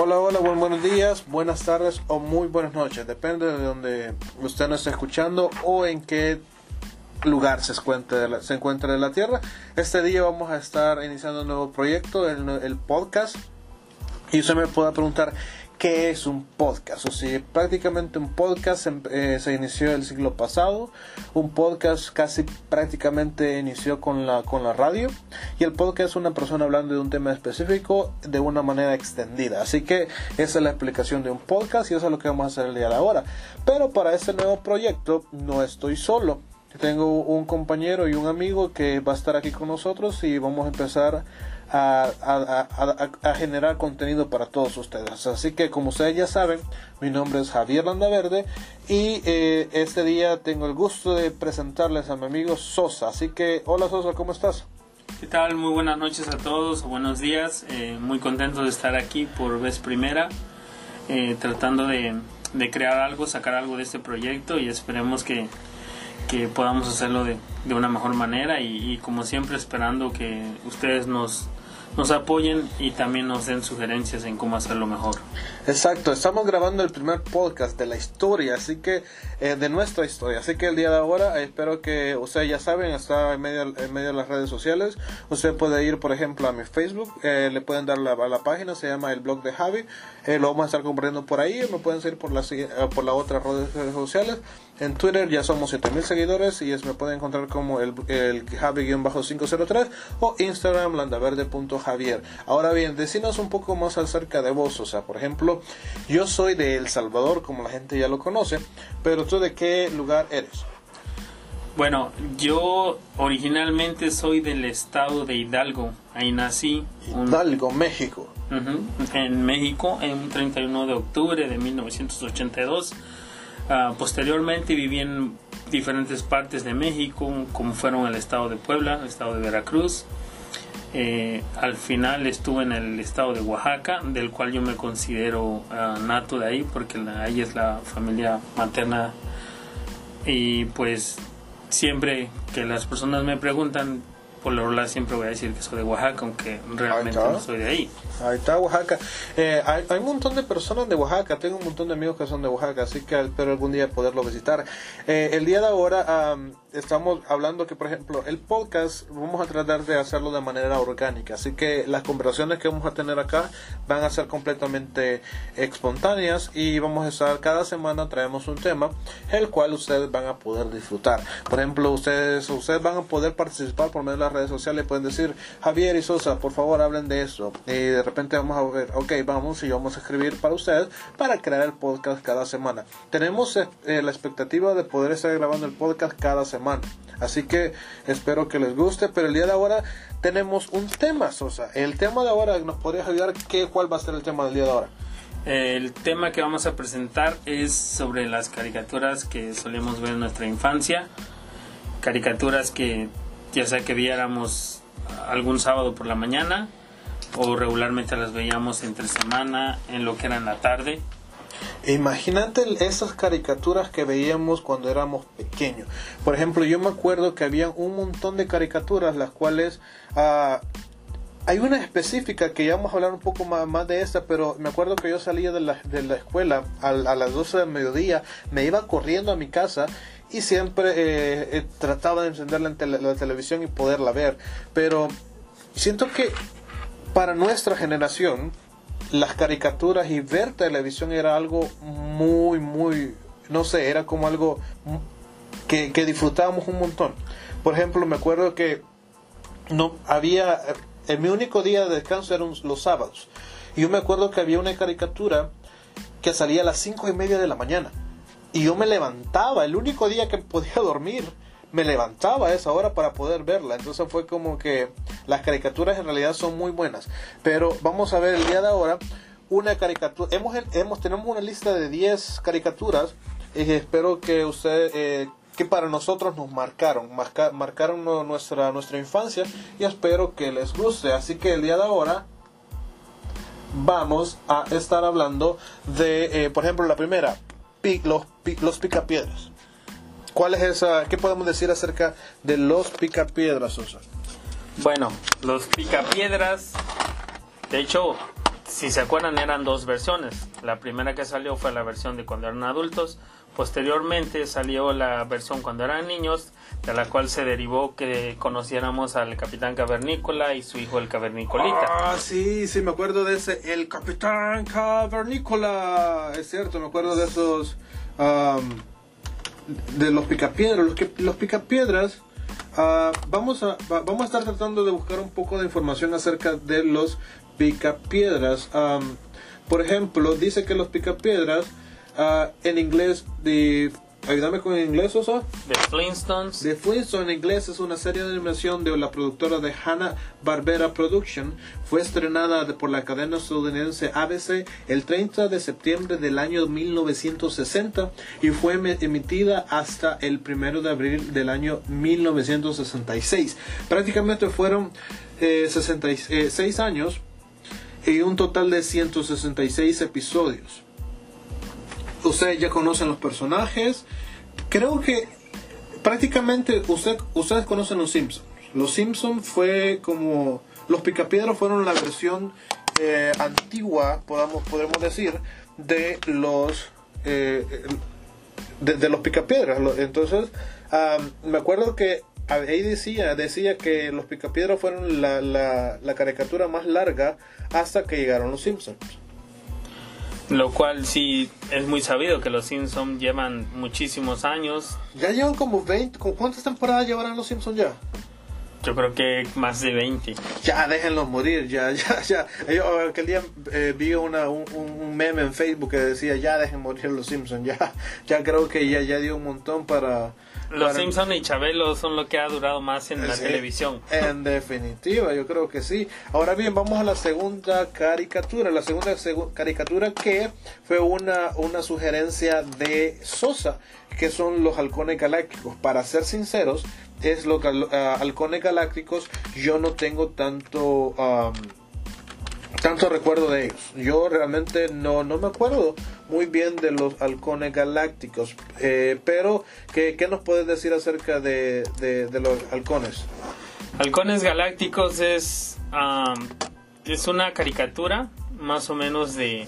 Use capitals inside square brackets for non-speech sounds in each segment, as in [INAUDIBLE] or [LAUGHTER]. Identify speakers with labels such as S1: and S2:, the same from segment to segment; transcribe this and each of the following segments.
S1: Hola, hola, buen, buenos días, buenas tardes o muy buenas noches. Depende de donde usted nos esté escuchando o en qué lugar se encuentre, de la, se encuentra de la Tierra. Este día vamos a estar iniciando un nuevo proyecto, el, el podcast. Y usted me puede preguntar, ¿qué es un podcast? O sea, prácticamente un podcast eh, se inició el siglo pasado, un podcast casi prácticamente inició con la, con la radio y el podcast es una persona hablando de un tema específico de una manera extendida. Así que esa es la explicación de un podcast y eso es lo que vamos a hacer el día de ahora. Pero para este nuevo proyecto no estoy solo. Tengo un compañero y un amigo que va a estar aquí con nosotros y vamos a empezar a, a, generar contenido para todos ustedes. Así que como ustedes ya saben, mi nombre es Javier Landaverde y eh, este día tengo el gusto de presentarles a mi amigo Sosa. Así que hola Sosa, ¿cómo estás?
S2: ¿Qué tal? Muy buenas noches a todos, buenos días. Eh, muy contento de estar aquí por vez primera, eh, tratando de, de crear algo, sacar algo de este proyecto y esperemos que que podamos hacerlo de, de una mejor manera y, como siempre esperando que ustedes nos nos apoyen y también nos den sugerencias en cómo hacerlo mejor.
S1: Exacto, estamos grabando el primer podcast de la historia, así que eh, de nuestra historia, así que el día de ahora espero que ustedes ya saben, está en medio, en medio de las redes sociales, usted puede ir por ejemplo a mi Facebook, eh, le pueden dar la, a la página, se llama el blog de Javi, eh, lo vamos a estar compartiendo por ahí, me pueden seguir por la, eh, por las otras redes sociales, en Twitter ya somos 7000 seguidores y es, me pueden encontrar como el, el Javi-503 o Instagram landaverde.javier. Ahora bien, decinos un poco más acerca de vos, o sea, por ejemplo, yo soy de El Salvador, como la gente ya lo conoce, pero tú de qué lugar eres?
S2: Bueno, yo originalmente soy del estado de Hidalgo, ahí nací.
S1: Hidalgo, un... México.
S2: Uh -huh, en México, en un 31 de octubre de 1982. Uh, posteriormente viví en diferentes partes de México, como fueron el estado de Puebla, el estado de Veracruz. Eh, al final estuve en el estado de Oaxaca, del cual yo me considero uh, nato de ahí, porque ahí es la familia materna. Y pues siempre que las personas me preguntan, por lo regular siempre voy a decir que soy de Oaxaca, aunque realmente no soy de ahí.
S1: Ahí está Oaxaca. Eh, hay, hay, un montón de personas de Oaxaca, tengo un montón de amigos que son de Oaxaca, así que espero algún día poderlo visitar. Eh, el día de ahora um, estamos hablando que, por ejemplo, el podcast vamos a tratar de hacerlo de manera orgánica, así que las conversaciones que vamos a tener acá van a ser completamente espontáneas y vamos a estar cada semana traemos un tema el cual ustedes van a poder disfrutar. Por ejemplo, ustedes ustedes van a poder participar por medio de las redes sociales, pueden decir Javier y Sosa, por favor hablen de esto y de repente vamos a ver, ok, vamos y vamos a escribir para ustedes para crear el podcast cada semana. Tenemos eh, la expectativa de poder estar grabando el podcast cada semana Así que espero que les guste, pero el día de ahora tenemos un tema, Sosa. El tema de ahora, ¿nos podrías ayudar? ¿Qué, ¿Cuál va a ser el tema del día de ahora?
S2: El tema que vamos a presentar es sobre las caricaturas que solíamos ver en nuestra infancia. Caricaturas que ya sea que viéramos algún sábado por la mañana o regularmente las veíamos entre semana en lo que era en la tarde.
S1: Imagínate esas caricaturas que veíamos cuando éramos pequeños. Por ejemplo, yo me acuerdo que había un montón de caricaturas, las cuales uh, hay una específica que ya vamos a hablar un poco más, de esta, pero me acuerdo que yo salía de la, de la escuela a, las 12 del mediodía, me iba corriendo a mi casa y siempre eh, eh, trataba de encender la, la televisión y poderla ver. Pero siento que para nuestra generación, las caricaturas y ver televisión era algo muy, muy, no sé, era como algo que, que disfrutábamos un montón. Por ejemplo, me acuerdo que no había, en mi único día de descanso eran los sábados. Y yo me acuerdo que había una caricatura que salía a las cinco y media de la mañana. Y yo me levantaba, el único día que podía dormir, me levantaba a esa hora para poder verla. Entonces fue como que las caricaturas en realidad son muy buenas. Pero vamos a ver el día de ahora una caricatura. Hemos, hemos tenemos una lista de 10 caricaturas. Y espero que eh, que para nosotros nos marcaron, marca, marcaron nuestra nuestra infancia y espero que les guste. Así que el día de ahora vamos a estar hablando de, eh, por ejemplo, la primera, los, los picapiedras. ¿Cuál es esa? ¿Qué podemos decir acerca de los picapiedras, Sosa?
S2: Bueno, los picapiedras, de hecho, si se acuerdan, eran dos versiones. La primera que salió fue la versión de cuando eran adultos. Posteriormente salió la versión cuando eran niños, de la cual se derivó que conociéramos al Capitán Cavernícola y su hijo el Cavernicolita.
S1: Ah, sí, sí, me acuerdo de ese, el Capitán Cavernícola. Es cierto, me acuerdo de esos, de los picapiedras. Los, que, los picapiedras, uh, vamos, a, vamos a estar tratando de buscar un poco de información acerca de los picapiedras. Por ejemplo, dice que los picapiedras uh, en inglés de Ayúdame con el inglés, Osa.
S2: The Flintstones.
S1: The Flintstones en inglés es una serie de animación de la productora de Hanna Barbera Production. Fue estrenada por la cadena estadounidense ABC el 30 de septiembre del año 1960 y fue emitida hasta el 1 de abril del año 1966. Prácticamente fueron 66 eh, años y un total de 166 episodios. Ustedes ya conocen los personajes. Creo que prácticamente usted, ustedes conocen los Simpsons. Los Simpsons fue como... Los Picapiedras fueron la versión eh, antigua, podamos, podemos decir, de los... Eh, de, los Picapiedras. Entonces, me acuerdo que ahí decía, decía que los Picapiedras fueron la, la, la caricatura más larga hasta que llegaron los Simpsons.
S2: Lo cual sí es muy sabido que los Simpsons llevan muchísimos años.
S1: Ya llevan como 20. ¿Cuántas temporadas llevarán los Simpsons ya?
S2: Yo creo que más de 20.
S1: Ya, déjenlos morir, ya, [LAUGHS] ya, ya. Yo aquel día eh, vi una, un, un, meme en Facebook que decía, ya dejen morir los Simpsons, ya, [LAUGHS] ya creo que ya, ya dio un montón para,
S2: los Simpson y Chabelo son lo que ha durado más en la televisión.
S1: En definitiva, yo creo que sí. Ahora bien, vamos a la segunda caricatura. La segunda caricatura que fue una, una sugerencia de Sosa, que son los halcones galácticos. Para ser sinceros, es los ah, halcones galácticos. Yo no tengo tanto tanto recuerdo de ellos. Yo realmente no, no me acuerdo muy bien de los halcones galácticos. Eh, pero, ¿qué, ¿qué, nos puedes decir acerca de, de, los halcones?
S2: Halcones galácticos es, es una caricatura más o menos de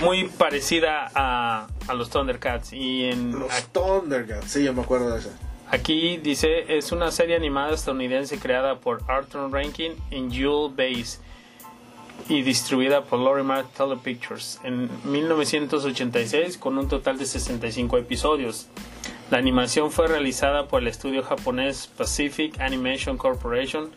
S2: muy parecida a, a los Thundercats y en
S1: los Thundercats sí yo me acuerdo de eso
S2: aquí dice es una serie animada estadounidense creada por Arthur Rankin en Jewel Base y distribuida por Lorimar Telepictures en 1986 con un total de 65 episodios. La animación fue realizada por el estudio japonés Pacific Animation Corporation.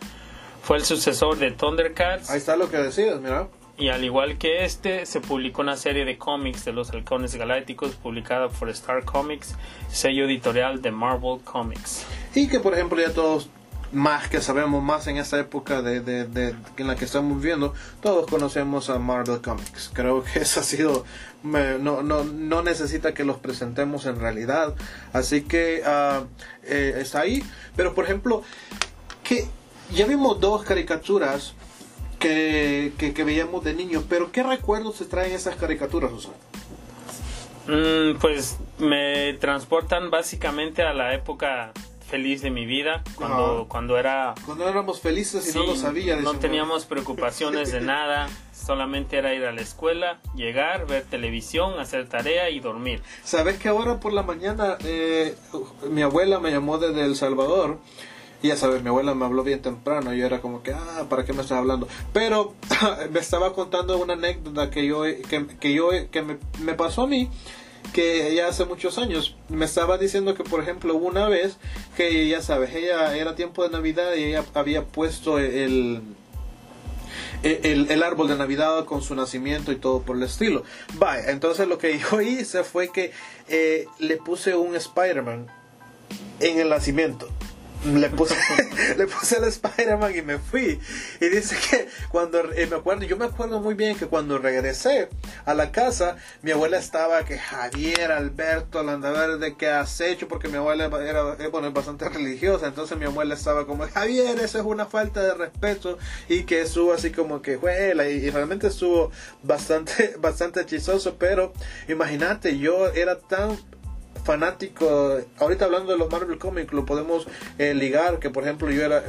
S2: Fue el sucesor de Thundercats.
S1: Ahí está lo que decías, mira.
S2: Y al igual que este, se publicó una serie de cómics de los halcones galácticos publicada por Star Comics, sello editorial de Marvel Comics.
S1: Y que por ejemplo ya todos más que sabemos más en esta época de, de, en la que estamos viviendo, todos conocemos a Marvel Comics. Creo que eso ha sido, no, no, no necesita que los presentemos en realidad. Así que uh, está ahí. Pero por ejemplo, que ya vimos dos caricaturas que, que, veíamos de niños, pero ¿qué recuerdos se traen esas caricaturas, Susana?
S2: Mm, pues me transportan básicamente a la época feliz de mi vida cuando, cuando era...
S1: Cuando éramos felices y no lo sabía.
S2: No teníamos preocupaciones de [LAUGHS] nada, solamente era ir a la escuela, llegar, ver televisión, hacer tarea y dormir.
S1: ¿Sabes que ahora por la mañana eh, mi abuela me llamó desde El Salvador? Y ya sabes, mi abuela me habló bien temprano. Yo era como que, ah, ¿para qué me estás hablando? Pero [CLEARS THROAT] me estaba contando una anécdota que yo, que, que yo, que me, me pasó a mí que ya hace muchos años. Me estaba diciendo que por ejemplo una vez que ya sabes ella era tiempo de navidad y ella había puesto el el, el, árbol de Navidad con su nacimiento y todo por el estilo. Vaya, entonces lo que yo hice fue que eh, le puse un Spider-Man en el nacimiento le puse, [LAUGHS] le puse el Spider-Man y me fui. Y dice que cuando, me acuerdo, yo me acuerdo muy bien que cuando regresé a la casa, mi abuela estaba que Javier, Alberto, de ¿qué has hecho? Porque mi abuela era, eh, bueno, bastante religiosa, entonces mi abuela estaba como, Javier, eso es una falta de respeto, y que estuvo así como que, juela, y, realmente estuvo bastante, [LAUGHS] bastante hechizoso, pero imagínate, yo era tan fanático, ahorita hablando de los Marvel Comics, lo podemos eh, ligar, que por ejemplo yo era,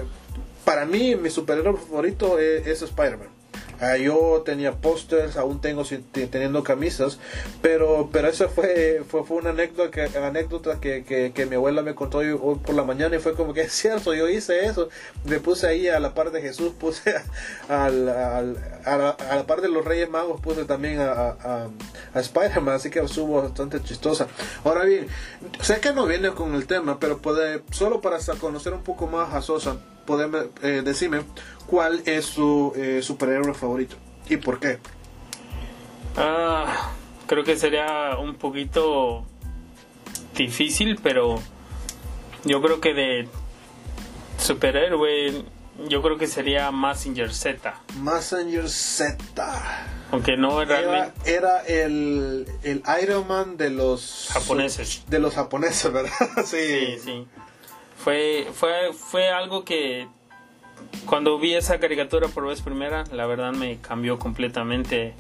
S1: para mí mi superhéroe favorito es, Spider-Man. Ah, yo tenía pósters, aún tengo teniendo camisas, pero pero esa fue fue, fue una anécdota que anécdota que, que, que mi abuela me contó hoy, por la mañana y fue como que [LAUGHS] es cierto, yo hice eso, me puse ahí a la par de Jesús, puse al- al- a, la, a la par de los Reyes Magos, puse también a, a, a- Spider-Man, así que estuvo bastante chistosa. Ahora bien, sé que no viene con el tema, pero puede, solo para conocer un poco más a Sosa, podeme, eh, decirme cuál es su eh, superhéroe favorito y por qué.
S2: Ah, creo que sería un poquito difícil, pero yo creo que de superhéroe, yo creo que sería Massinger Z.
S1: Messenger Z.
S2: Aunque no
S1: Era,
S2: realmente
S1: era el, el Iron Man de los
S2: japoneses.
S1: De los japoneses, ¿verdad? [LAUGHS]
S2: Sí, sí. Fue, fue, fue algo que cuando vi esa caricatura por vez primera, la verdad me cambió completamente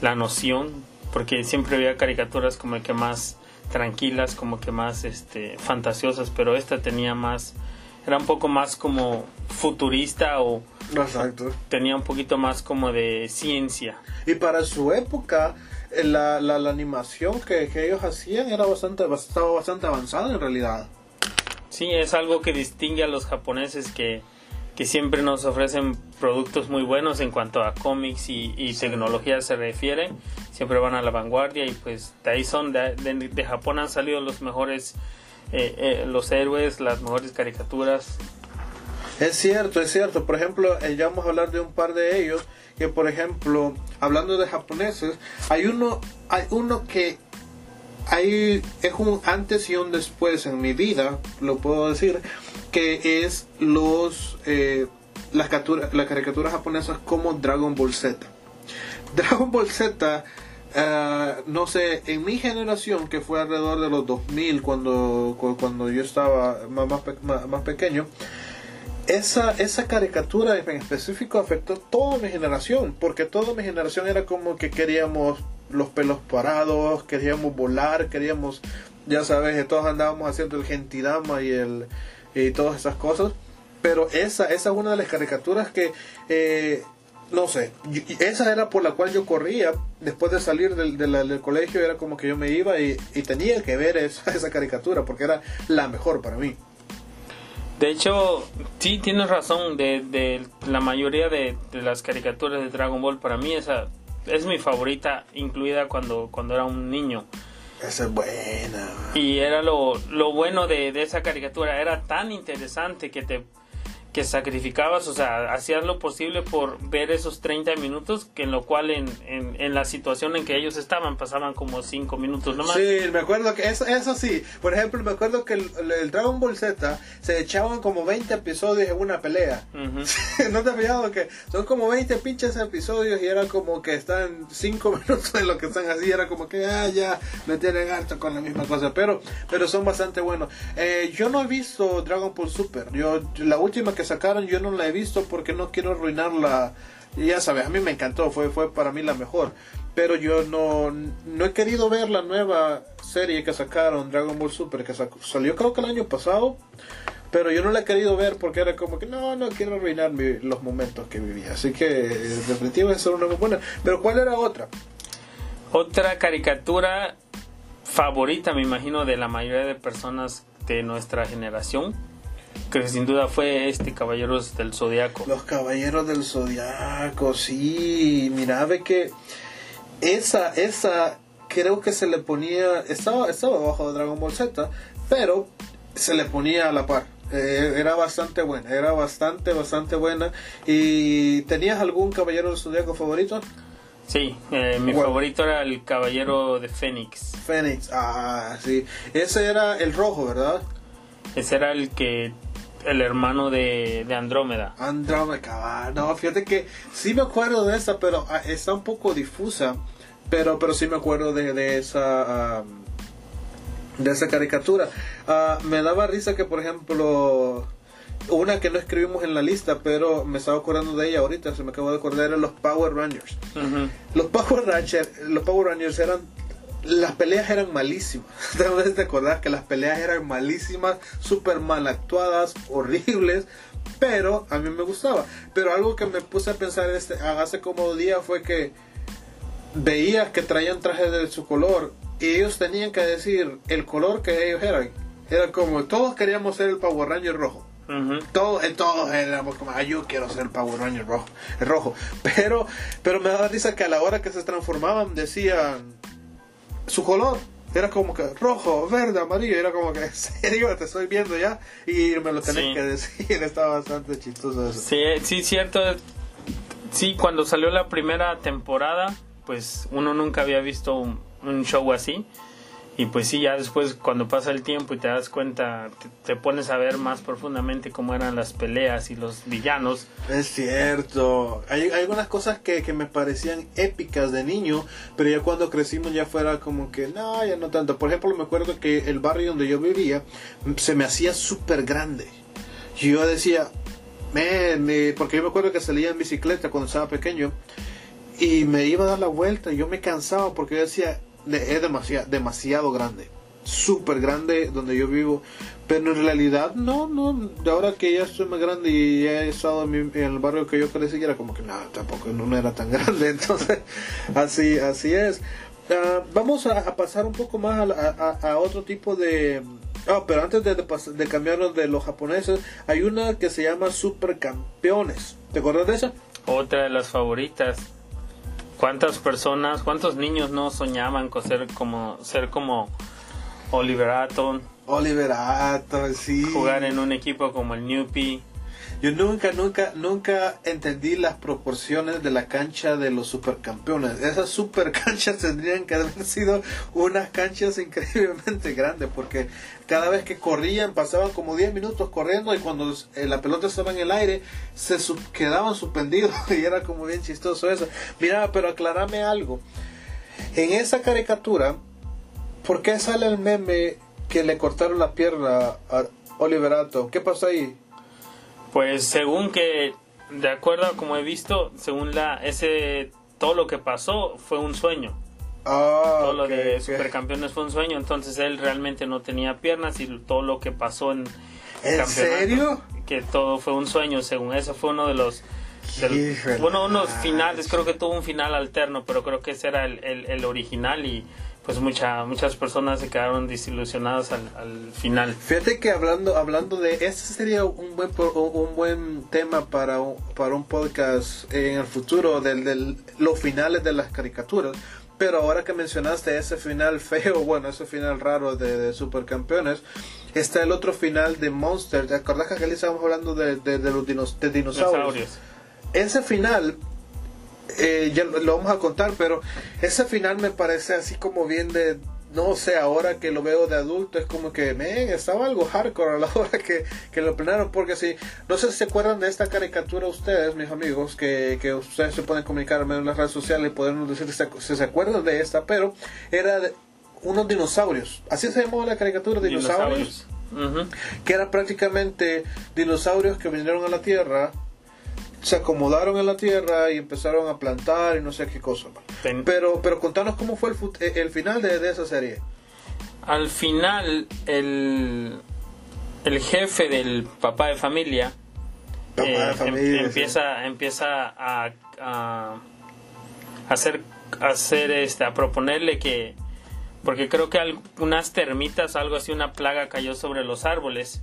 S2: la noción, porque siempre veía caricaturas como que más tranquilas, como que más este, fantasiosas, pero esta tenía más, era un poco más como futurista o
S1: Exacto.
S2: tenía un poquito más como de ciencia.
S1: Y para su época, eh, la, la, la animación que, que ellos hacían era bastante, estaba bastante avanzada en realidad.
S2: Sí, es algo que distingue a los japoneses que, que siempre nos ofrecen productos muy buenos en cuanto a cómics y, y tecnología se refiere. Siempre van a la vanguardia y pues de ahí son, de, de- Japón han salido los mejores, eh, eh, los héroes, las mejores caricaturas.
S1: Es cierto, es cierto. Por ejemplo, eh, ya vamos a hablar de un par de ellos. Que por ejemplo, hablando de japoneses, hay uno, hay uno que hay es un antes y un después en mi vida, lo puedo decir, que es los eh, las, las caricaturas japonesas como Dragon Ball Z. [LAUGHS] Dragon Ball Z, eh, no sé, en mi generación, que fue alrededor de los 2000, cuando, cu- cuando yo estaba más, más- más pequeño, esa, esa caricatura en específico afectó toda mi generación, porque toda mi generación era como que queríamos los pelos parados, queríamos volar, queríamos, ya sabes, todos andábamos haciendo el gentidama y, el, y todas esas cosas. Pero esa, esa es una de las caricaturas que, eh, no sé, esa era por la cual yo corría después de salir del, del colegio, era como que yo me iba y, y tenía que ver esa, [LAUGHS] esa caricatura, porque era la mejor para mí.
S2: De hecho, sí tienes razón, de, de la mayoría de, de las caricaturas de Dragon Ball para mí esa es mi favorita, incluida cuando, cuando era un niño.
S1: Esa es buena.
S2: Y era lo, lo bueno de, de esa caricatura, era tan interesante que te que sacrificabas, o sea, hacías lo posible por ver esos 30 minutos, que en lo cual en, en, en la situación en que ellos estaban pasaban como 5 minutos nomás.
S1: Sí, me acuerdo que eso, eso sí. Por ejemplo, me acuerdo que el, el Dragon Ball Z se echaban como 20 episodios en una pelea.
S2: Ujú. [LAUGHS]
S1: ¿No te has fijado que son como 20 pinches episodios y era como que están 5 [LAUGHS] minutos en lo que están así? Era como que, ah, ya, me tienen harto con la misma cosa. Pero, pero son bastante buenos. Eh, yo no he visto Dragon Ball Super. Yo, la última que sacaron yo no la he visto porque no quiero arruinar la... Ya sabes, a mí me encantó, fue, fue para mí la mejor. Pero yo no, no he querido ver la nueva serie que sacaron, Dragon Ball Super, que sacó- salió creo que el año pasado. Pero yo no la he querido ver porque era como que no, no quiero arruinar mi- los momentos que vivía. Así que eh, definitivamente es una muy buena. Pero ¿cuál era otra?
S2: Otra caricatura favorita, me imagino, de la mayoría de personas de nuestra generación, que sin duda fue este Caballeros del Zodiaco.
S1: Los Caballeros del Zodiaco, sí. Mira, ve que esa, esa creo que se le ponía, estaba, estaba abajo de Dragon Ball Z, pero se le ponía a la par. Eh, era bastante buena, era bastante, bastante buena. ¿Y tenías algún Caballero del Zodiaco favorito?
S2: Sí, eh, mi
S1: Bueno.
S2: favorito era el Caballero de Fénix.
S1: Fénix, ah, sí. Ese era el rojo, ¿verdad?
S2: Ese era el que el hermano de, de Andrómeda.
S1: Andrómeda, no, fíjate que sí me acuerdo de esa, pero ah, está un poco difusa, pero pero sí me acuerdo de, de esa de esa caricatura. Ah, me daba risa que por ejemplo una que no escribimos en la lista, pero me estaba acordando de ella ahorita, se me acabó de acordar eran los Power Rangers. Los Power Rangers, los Power Rangers eran las peleas eran malísimas. Debes de acordar que las peleas eran malísimas, súper mal actuadas, horribles, pero a mí me gustaba. Pero algo que me puse a pensar este, hace como día fue que veía que traían trajes de su color y ellos tenían que decir el color que ellos eran. Era como, todos queríamos ser el Power Ranger rojo. todos, todos éramos como, ah, yo quiero ser el Power Ranger rojo, el rojo. [LAUGHS] Pero, pero me da risa que a la hora que se transformaban decían su color. Era como que rojo, verde, amarillo. Era como que, [LAUGHS] en serio, te estoy viendo ya. Y me lo tenés que decir. [LAUGHS] Estaba bastante chistoso eso.
S2: Sí, sí, cierto. Sí, cuando salió la primera temporada, pues uno nunca había visto un show así. Y pues sí, ya después cuando pasa el tiempo y te das cuenta, te, pones a ver más profundamente cómo eran las peleas y los villanos.
S1: Es cierto. Hay, algunas cosas que, que, me parecían épicas de niño, pero ya cuando crecimos ya fuera como que, no, ya no tanto. Por ejemplo, me acuerdo que el barrio donde yo vivía se me hacía súper grande. Yo decía, me porque yo me acuerdo que salía en bicicleta cuando estaba pequeño y me iba a dar la vuelta y yo me cansaba porque yo decía, es demasiado, demasiado grande, súper grande donde yo vivo, pero en realidad no, no, ahora que ya estoy más grande y he estado en, el barrio que yo crecí, era como que nada, tampoco no, era tan [LAUGHS] grande, entonces así, así es. Ah, vamos a, pasar un poco más a, otro tipo de... Ah, pero antes de, de, cambiarnos de los japoneses, hay una que se llama Supercampeones. ¿Te acuerdas de esa?
S2: Otra de las favoritas. ¿Cuántas personas, cuántos niños no soñaban con ser como, ser como Oliver Atom?
S1: Oliver Atom, sí.
S2: Jugar en un equipo como el Newpie.
S1: Yo nunca, nunca, nunca entendí las proporciones de la cancha de los supercampeones. Esas super canchas [LAUGHS] tendrían que haber sido unas canchas increíblemente grandes porque cada vez que corrían pasaban como 10 minutos corriendo y cuando eh, la pelota estaba en el aire se quedaban suspendidos [LAUGHS] y era como bien chistoso eso. Mira, pero aclarame algo. En esa caricatura, ¿por qué sale el meme que le cortaron la pierna a Oliverato? ¿Qué pasó ahí?
S2: Pues según que, de acuerdo a como he visto, según la ese todo lo que pasó fue un sueño.
S1: Ah,
S2: todo lo de supercampeones fue un sueño, entonces él realmente no tenía piernas y todo lo que pasó en
S1: ¿En serio?
S2: Que todo fue un sueño, según eso fue uno de los bueno, unos finales, creo que tuvo un final alterno, pero creo que ese era el, el, el original y pues mucha, muchas personas se quedaron desilusionadas al, al, final.
S1: Fíjate que hablando, hablando de, este sería un buen, un buen tema para un, para un podcast en el futuro, de los finales de las caricaturas. Pero ahora que mencionaste ese final feo, [LAUGHS] bueno, ese final raro de, Supercampeones, está el otro final de Monster. ¿Te acordás que aquí estábamos hablando de, de, los de dinosaurios? Ese final eh, ya lo vamos a contar, pero ese final me parece así como bien de, no sé, ahora que lo veo de adulto es como que, men, estaba algo hardcore a la [LAUGHS] hora que, que lo planearon, porque si, no sé si se acuerdan de esta caricatura ustedes, mis amigos, que, que ustedes se pueden comunicar en las redes sociales y podernos decir si se, acuerdan de esta, pero era de unos dinosaurios, así se llamó la caricatura, dinosaurios, dinosaurios. que era prácticamente dinosaurios que vinieron a la Tierra se acomodaron en la tierra y empezaron a plantar y no sé qué cosa. Pero, pero contanos cómo fue el, eh, el final de, esa serie.
S2: Al final, el, el jefe del papá de familia, eh, em, empieza, empieza a, a, hacer, hacer este, a proponerle que, porque creo que algunas termitas, algo así, una plaga cayó sobre los árboles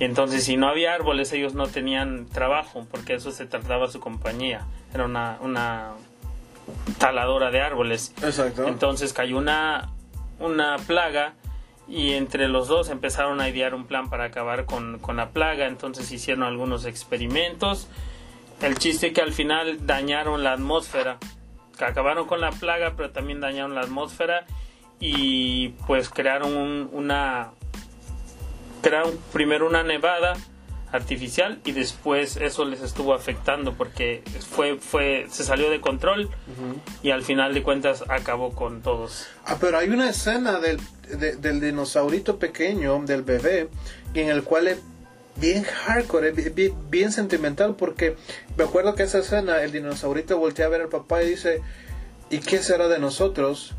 S2: y entonces si no había árboles ellos no tenían trabajo porque eso se trataba su compañía. Era una, una taladora de árboles.
S1: Exacto.
S2: Entonces cayó una, una plaga y entre los dos empezaron a idear un plan para acabar con, con la plaga. Entonces hicieron algunos experimentos. El chiste que al final dañaron la atmósfera. Acabaron con la plaga, pero también dañaron la atmósfera y pues crearon una, crearon primero una nevada artificial y después eso les estuvo afectando porque fue fue se salió de control y al final de cuentas acabó con todos.
S1: Ah, pero hay una escena del, del dinosaurito pequeño, del bebé, en el cual es bien hardcore, bien, bien, sentimental porque me acuerdo que esa escena el dinosaurito voltea a ver al papá y dice, ¿y qué será de nosotros?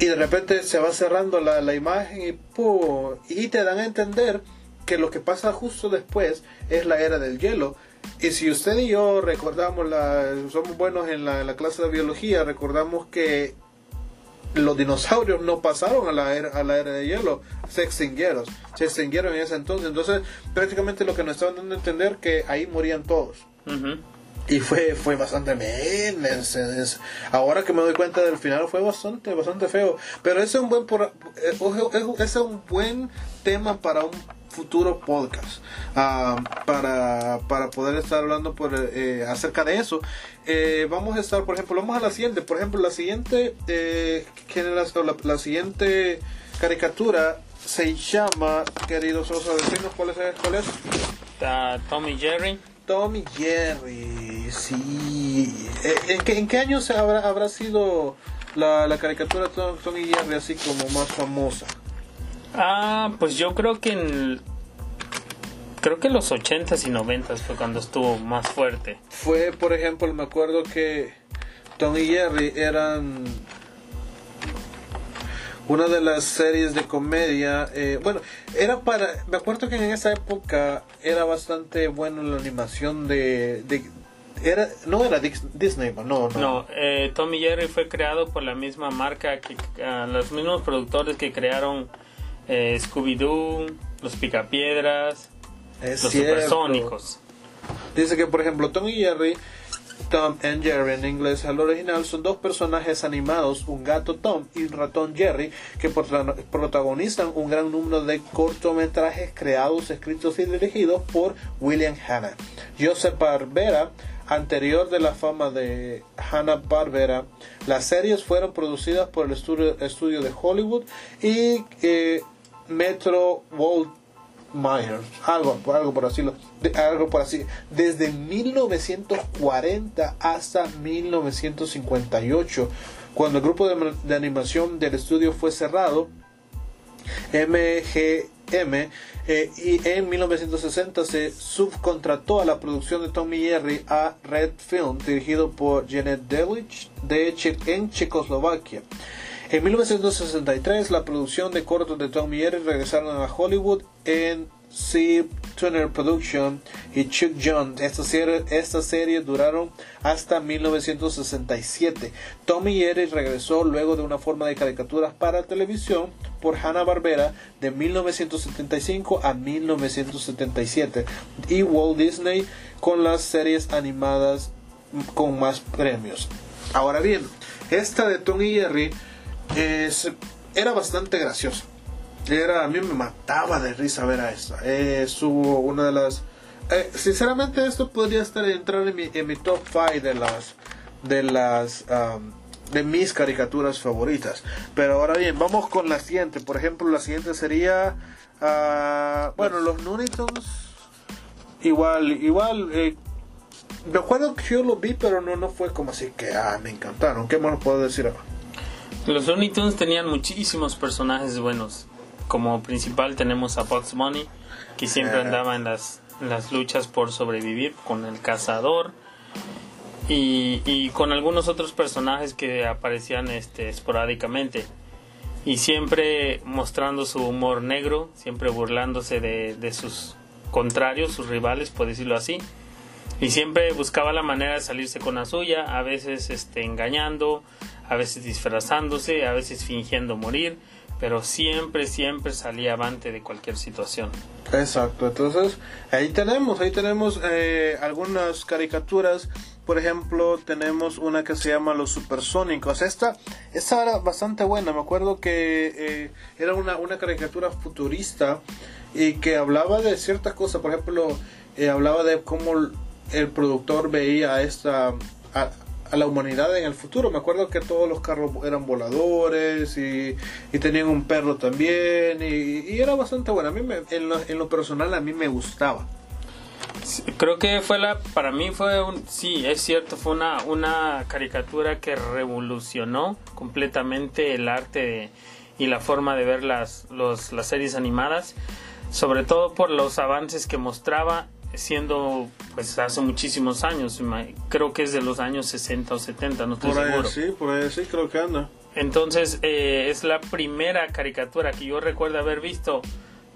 S1: Y de repente se va cerrando la, la imagen y, ¡pum! y te dan a entender que lo que pasa justo después es la era del hielo. Y si usted y yo recordamos, la, somos buenos en la, clase de biología, recordamos que los dinosaurios no pasaron a la era, a la era de hielo, se extinguieron, se extinguieron en ese entonces. Entonces, prácticamente lo que nos estaban dando a entender que ahí morían todos. Y fue, fue bastante bien. ahora que me doy cuenta del final fue bastante, bastante feo. Pero ese es un buen, eh, es un buen tema para un futuro podcast ah, para, para, poder estar hablando por, eh, acerca de eso. Eh, vamos a estar, por ejemplo, vamos a la siguiente. Por ejemplo, la siguiente eh, la, la, siguiente caricatura se llama, queridos Sosa, decirnos cuál es. Cuál es?
S2: Tommy Jerry.
S1: Tommy Jerry, sí. Eh, ¿En qué, en qué año se habrá, habrá sido la, la caricatura Tommy Jerry así como más famosa?
S2: Ah, pues yo creo que en creo que los 80s y 90s fue cuando estuvo más fuerte.
S1: Fue, por ejemplo, me acuerdo que Tom y Jerry eran una de las series de comedia. Eh, bueno, era para. Me acuerdo que en esa época era bastante bueno la animación de. era, no era Disney, no, no.
S2: No, eh, Tom y Jerry fue creado por la misma marca, que ah, los mismos productores que crearon eh, Scooby-Doo, Los Picapiedras, los Supersónicos.
S1: Dice que, por ejemplo, Tom y Jerry, Tom and Jerry en inglés al original, son dos personajes animados, un gato Tom y un ratón Jerry, que protagonizan un gran número de cortometrajes creados, escritos y dirigidos por William Hanna. Joseph Barbera anterior de la fama de Hanna-Barbera, las series fueron producidas por el estudio, de Hollywood y eh, Metro Walt Myers, algo, algo por así, algo por así, desde 1940 hasta 1958, cuando el grupo de, animación del estudio fue cerrado, MGM eh, y en 1960 se subcontrató a la producción de Tommy Jerry a Red Film, dirigido por Janet Delich de en Checoslovaquia. En 1963, la producción de cortos de Tom y regresaron a Hollywood en C. Turner Production y Chuck Jones. Esta serie, esta serie duraron hasta 1967. Tom y Jerry regresó luego de una forma de caricaturas para televisión por Hanna-Barbera de 1975 a 1977 y Walt Disney con las series animadas con más premios. Ahora bien, esta de Tom y Jerry era bastante gracioso. Era, a mí me mataba de risa ver a esta. Es una de las... Eh, sinceramente esto podría estar entrar en mi, en mi top 5 de las de las de mis caricaturas favoritas. Pero ahora bien, vamos con la siguiente. Por ejemplo, la siguiente sería uh, bueno, los Looney igual igual eh, me acuerdo que yo lo vi, pero no no fue como así que ah, me encantaron. ¿Qué más puedo decir ahora?
S2: Los Looney Tunes tenían muchísimos personajes buenos. Como principal tenemos a Bugs Bunny, que siempre andaba en las, las luchas por sobrevivir con el cazador. Y, y, con algunos otros personajes que aparecían este, esporádicamente. Y siempre mostrando su humor negro, siempre burlándose de, de sus contrarios, sus rivales, por decirlo así. Y siempre buscaba la manera de salirse con la suya, a veces este, engañando, a veces disfrazándose, a veces fingiendo morir, pero siempre, siempre salía avante de cualquier situación.
S1: Exacto, entonces ahí tenemos, ahí tenemos eh, algunas caricaturas, por ejemplo tenemos una que se llama Los Supersónicos, esta, esta era bastante buena, me acuerdo que eh, era una, una caricatura futurista y que hablaba de ciertas cosas, por ejemplo, eh, hablaba de cómo el productor veía esta la humanidad en el futuro. Me acuerdo que todos los carros eran voladores y, tenían un perro también y, era bastante bueno. A mí en, lo, personal a mí me gustaba.
S2: creo que fue la, para mí fue un, sí, es cierto, fue una, una caricatura que revolucionó completamente el arte y la forma de ver las, los, las series animadas, sobre todo por los avances que mostraba siendo pues hace muchísimos años, creo que es de los años 60 o 70, no estoy
S1: por
S2: ahí,
S1: Sí, por ahí sí, creo que anda.
S2: Entonces eh, es la primera caricatura que yo recuerdo haber visto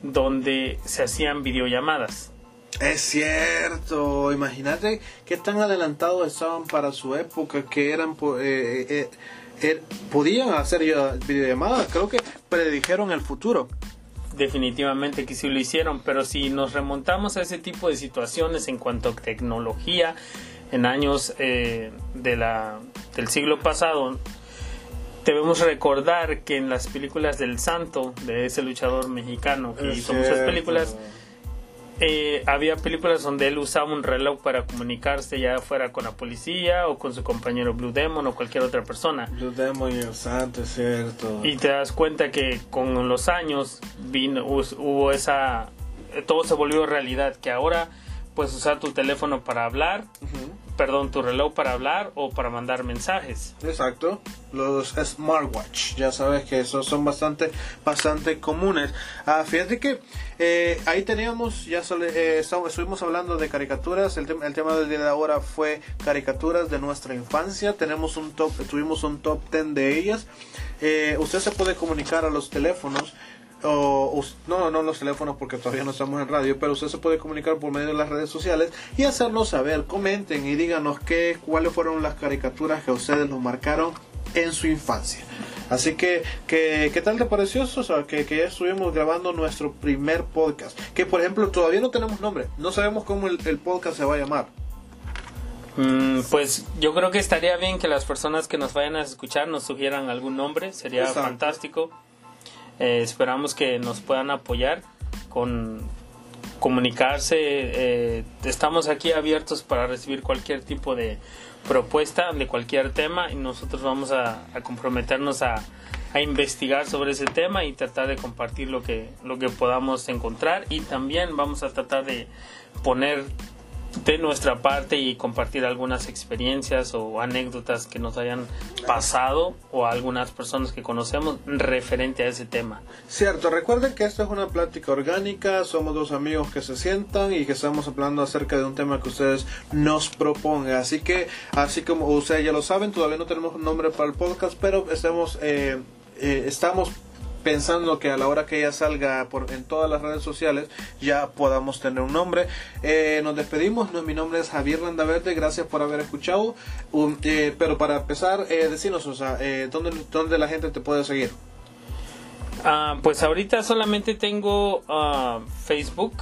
S2: donde se hacían videollamadas.
S1: Es cierto, imagínate qué tan adelantados estaban para su época que eran eh, eh, eh, podían hacer videollamadas, creo que predijeron el futuro.
S2: Definitivamente que sí lo hicieron, pero si nos remontamos a ese tipo de situaciones en cuanto a tecnología en años de la, del siglo pasado, debemos recordar que en las películas del Santo, de ese luchador mexicano que hizo muchas películas, eh, había películas donde él usaba un reloj para comunicarse ya fuera con la policía o con su compañero Blue Demon o cualquier otra persona.
S1: Blue Demon y el Santo, es cierto.
S2: Y te das cuenta que con los años vino, hubo esa... Todo se volvió realidad, que ahora puedes usar tu teléfono para hablar, perdón, tu reloj para hablar o para mandar mensajes.
S1: Exacto. Los smartwatch, ya sabes que esos son bastante, bastante comunes. Ah, fíjate que eh, ahí teníamos, ya eh, estuvimos hablando de caricaturas. El, el tema del día de ahora fue caricaturas de nuestra infancia. Tenemos un top, tuvimos un top 10 de ellas. Eh, usted se puede comunicar a los teléfonos o, no, no los teléfonos porque todavía no estamos en radio, pero usted se puede comunicar por medio de las redes sociales y hacernos saber, comenten y díganos qué, cuáles fueron las caricaturas que ustedes nos marcaron en su infancia. Así que, que ¿qué tal te pareció eso? O sea, que, que, ya estuvimos grabando nuestro primer podcast. Que, por ejemplo, todavía no tenemos nombre. No sabemos cómo el, podcast se va a llamar.
S2: Mm, pues yo creo que estaría bien que las personas que nos vayan a escuchar nos sugieran algún nombre. Sería fantástico. Eh, esperamos que nos puedan apoyar con comunicarse. Eh, estamos aquí abiertos para recibir cualquier tipo de propuesta de cualquier tema y nosotros vamos a, comprometernos a, a, investigar sobre ese tema y tratar de compartir lo que, lo que podamos encontrar y también vamos a tratar de poner de nuestra parte y compartir algunas experiencias o anécdotas que nos hayan pasado o algunas personas que conocemos referente a ese tema.
S1: Cierto, recuerden que esto es una plática orgánica, somos dos amigos que se sientan y que estamos hablando acerca de un tema que ustedes nos propongan. Así que, así como ustedes ya lo saben, todavía no tenemos un nombre para el podcast, pero estamos, eh, eh, estamos pensando que a la hora que ella salga por, en todas las redes sociales ya podamos tener un nombre. Eh, nos despedimos, no, mi nombre es Javier Landaverde, gracias por haber escuchado. Eh, pero para empezar, eh, decinos, o sea, eh, ¿dónde, ¿dónde la gente te puede seguir?
S2: Ah, pues ahorita solamente tengo uh, Facebook.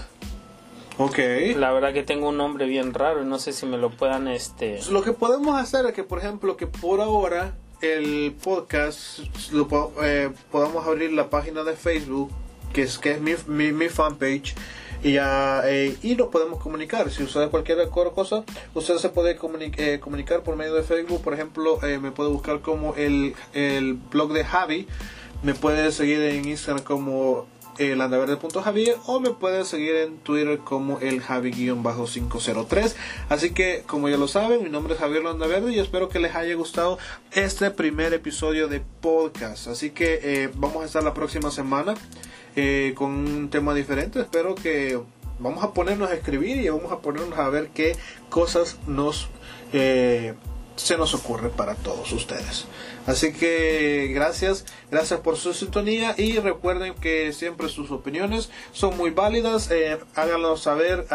S1: Ok.
S2: La verdad que tengo un nombre bien raro, no sé si me lo puedan este.
S1: Lo que podemos hacer es que, por ejemplo, que por ahora el podcast lo, eh, podamos abrir la página de Facebook que es que es mi, mi, fanpage y ya eh, y nos podemos comunicar. Si usted cualquier cosa usted se puede eh, comunicar por medio de Facebook. Por ejemplo me puede buscar como el, el blog de Javi. Me puede seguir en Instagram como el Javier o me pueden seguir en Twitter como el Javi-503. Así que, como ya lo saben, mi nombre es Javier Landaverde y espero que les haya gustado este primer episodio de podcast. Así que eh, vamos a estar la próxima semana eh, con un tema diferente. Espero que vamos a ponernos a escribir y vamos a ponernos a ver qué cosas nos eh, se nos ocurre para todos ustedes. Así que gracias, gracias por su sintonía y recuerden que siempre sus opiniones son muy válidas. Eh, háganlo saber.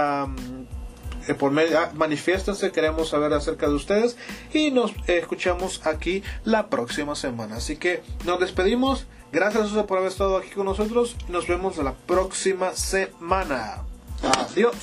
S1: Eh, por medio, ah, manifiéstense, queremos saber acerca de ustedes y nos escuchamos aquí la próxima semana. Así que nos despedimos. Gracias por haber estado aquí con nosotros. Nos vemos la próxima semana. Adiós.